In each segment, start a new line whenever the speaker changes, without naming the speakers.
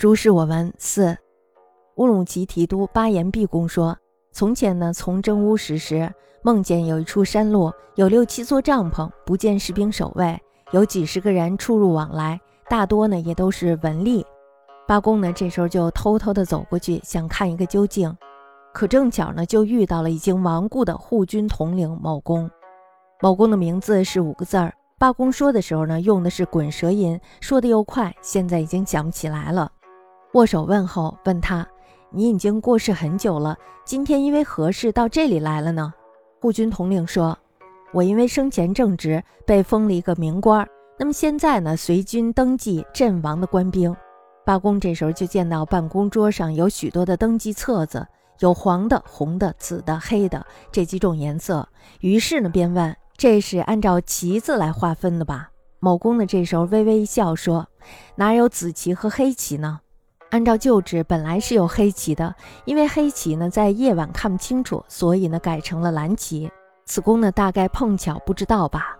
如是我闻。四乌鲁木齐提督巴彦毕公说：从前呢，从征乌时时，梦见有一处山路，有六七座帐篷，不见士兵守卫，有几十个人出入往来，大多呢也都是文吏。八公呢这时候就偷偷的走过去，想看一个究竟。可正巧呢，就遇到了已经亡故的护军统领某公。某公的名字是五个字儿。八公说的时候呢，用的是滚舌音，说的又快，现在已经想不起来了。握手问候，问他：“你已经过世很久了，今天因为何事到这里来了呢？”护军统领说：“我因为生前正直，被封了一个名官。那么现在呢，随军登记阵亡的官兵。”八公这时候就见到办公桌上有许多的登记册子。有黄的、红的、紫的、黑的这几种颜色。于是呢，便问：“这是按照旗子来划分的吧？”某公呢，这时候微微一笑说：“哪有紫旗和黑旗呢？按照旧制，本来是有黑旗的，因为黑旗呢在夜晚看不清楚，所以呢改成了蓝旗。此公呢大概碰巧不知道吧？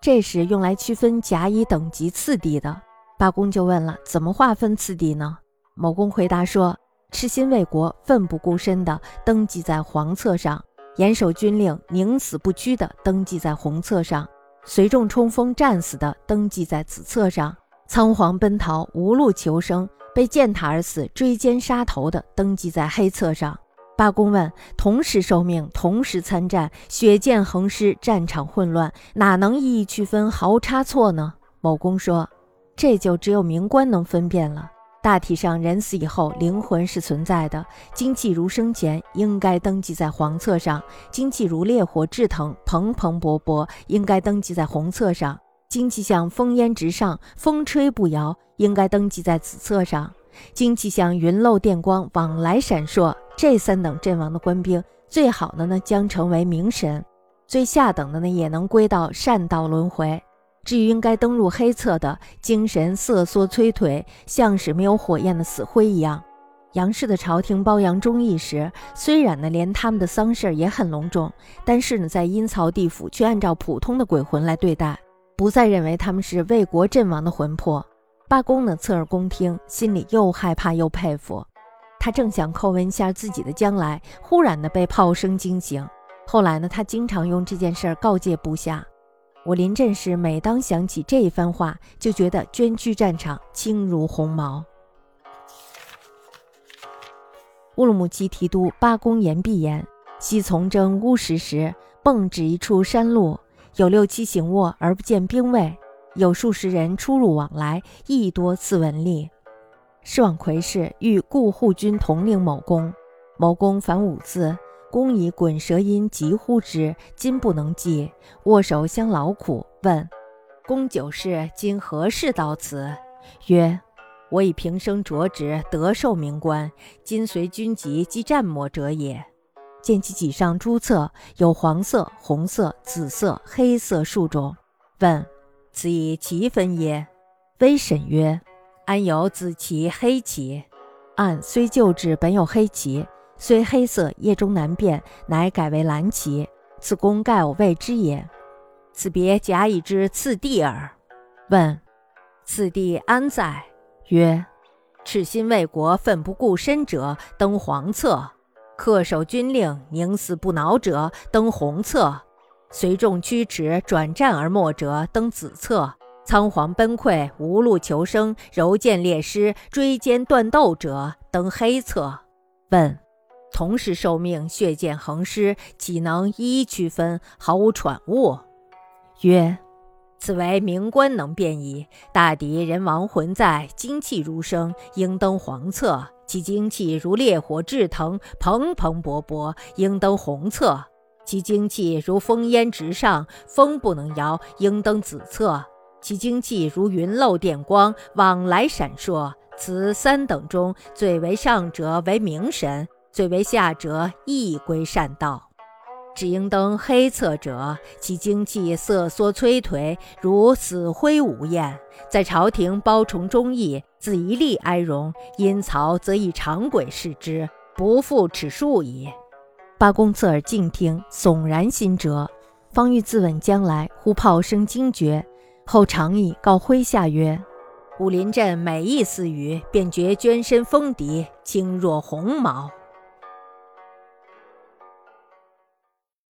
这是用来区分甲乙等级次第的。”八公就问了：“怎么划分次第呢？”某公回答说。痴心为国、奋不顾身的登记在黄册上，严守军令、宁死不屈的登记在红册上，随众冲锋战死的登记在紫册上，仓皇奔逃、无路求生、被践踏而死、追歼杀头的登记在黑册上。八公问：同时受命、同时参战、血溅横尸、战场混乱，哪能一一区分、毫无差错呢？某公说：这就只有明官能分辨了。大体上，人死以后，灵魂是存在的。精气如生前，应该登记在黄册上；精气如烈火炙腾，蓬蓬勃勃，应该登记在红册上；精气像烽烟直上，风吹不摇，应该登记在紫册上；精气像云漏电光，往来闪烁。这三等阵亡的官兵，最好的呢，将成为明神；最下等的呢，也能归到善道轮回。至于应该登入黑册的，精神瑟缩催颓，像是没有火焰的死灰一样。杨氏的朝廷褒扬忠义时，虽然呢连他们的丧事也很隆重，但是呢在阴曹地府却按照普通的鬼魂来对待，不再认为他们是为国阵亡的魂魄。八公呢侧耳恭听，心里又害怕又佩服。他正想叩问一下自己的将来，忽然呢被炮声惊醒。后来呢他经常用这件事儿告诫部下。我临阵时，每当想起这一番话，就觉得捐躯战场轻如鸿毛。乌鲁木齐提督八公言毕言：昔从征乌石时，迸指一处山路，有六七行卧而不见兵卫，有数十人出入往来，亦多次闻吏。是往魁氏欲故护军统领某公，某公凡五字。公以滚舌音疾呼之，今不能记。握手相劳苦。问公九世今何事到此？曰：我以平生卓职，得受名官，今随军籍即战磨者也。见其脊上朱侧，有黄色、红色、紫色、黑色数种。问此以旗分耶？微审曰：安有紫旗、黑旗？按虽旧制本有黑旗。虽黑色，夜中难辨，乃改为蓝旗。此公盖我未知也。此别甲乙之次第耳。问：此地安在？曰：赤心为国、奋不顾身者登黄册；恪守军令、宁死不挠者登红册；随众驱驰、转战而没者登紫册；仓皇奔溃、无路求生、蹂躏烈尸、追歼断斗者登黑册。问。同时受命，血溅横尸，岂能一一区分，毫无喘物？曰：此为明官能辨矣。大敌人亡魂在，精气如生，应登黄册；其精气如烈火炙腾，蓬蓬勃勃，应登红册；其精气如烽烟直上，风不能摇，应登紫册；其精气如云漏电光，往来闪烁。此三等中，最为上者为明神。最为下者亦归善道，只应登黑侧者，其精气瑟缩摧颓，如死灰无焰。在朝廷包崇忠义，自一力哀荣；阴曹则以长轨视之，不复尺数矣。八公侧耳静听，悚然心折，方欲自刎将来，忽炮声惊觉，后长椅告麾下曰：“
武林镇每一丝雨，便觉捐身锋敌，轻若鸿毛。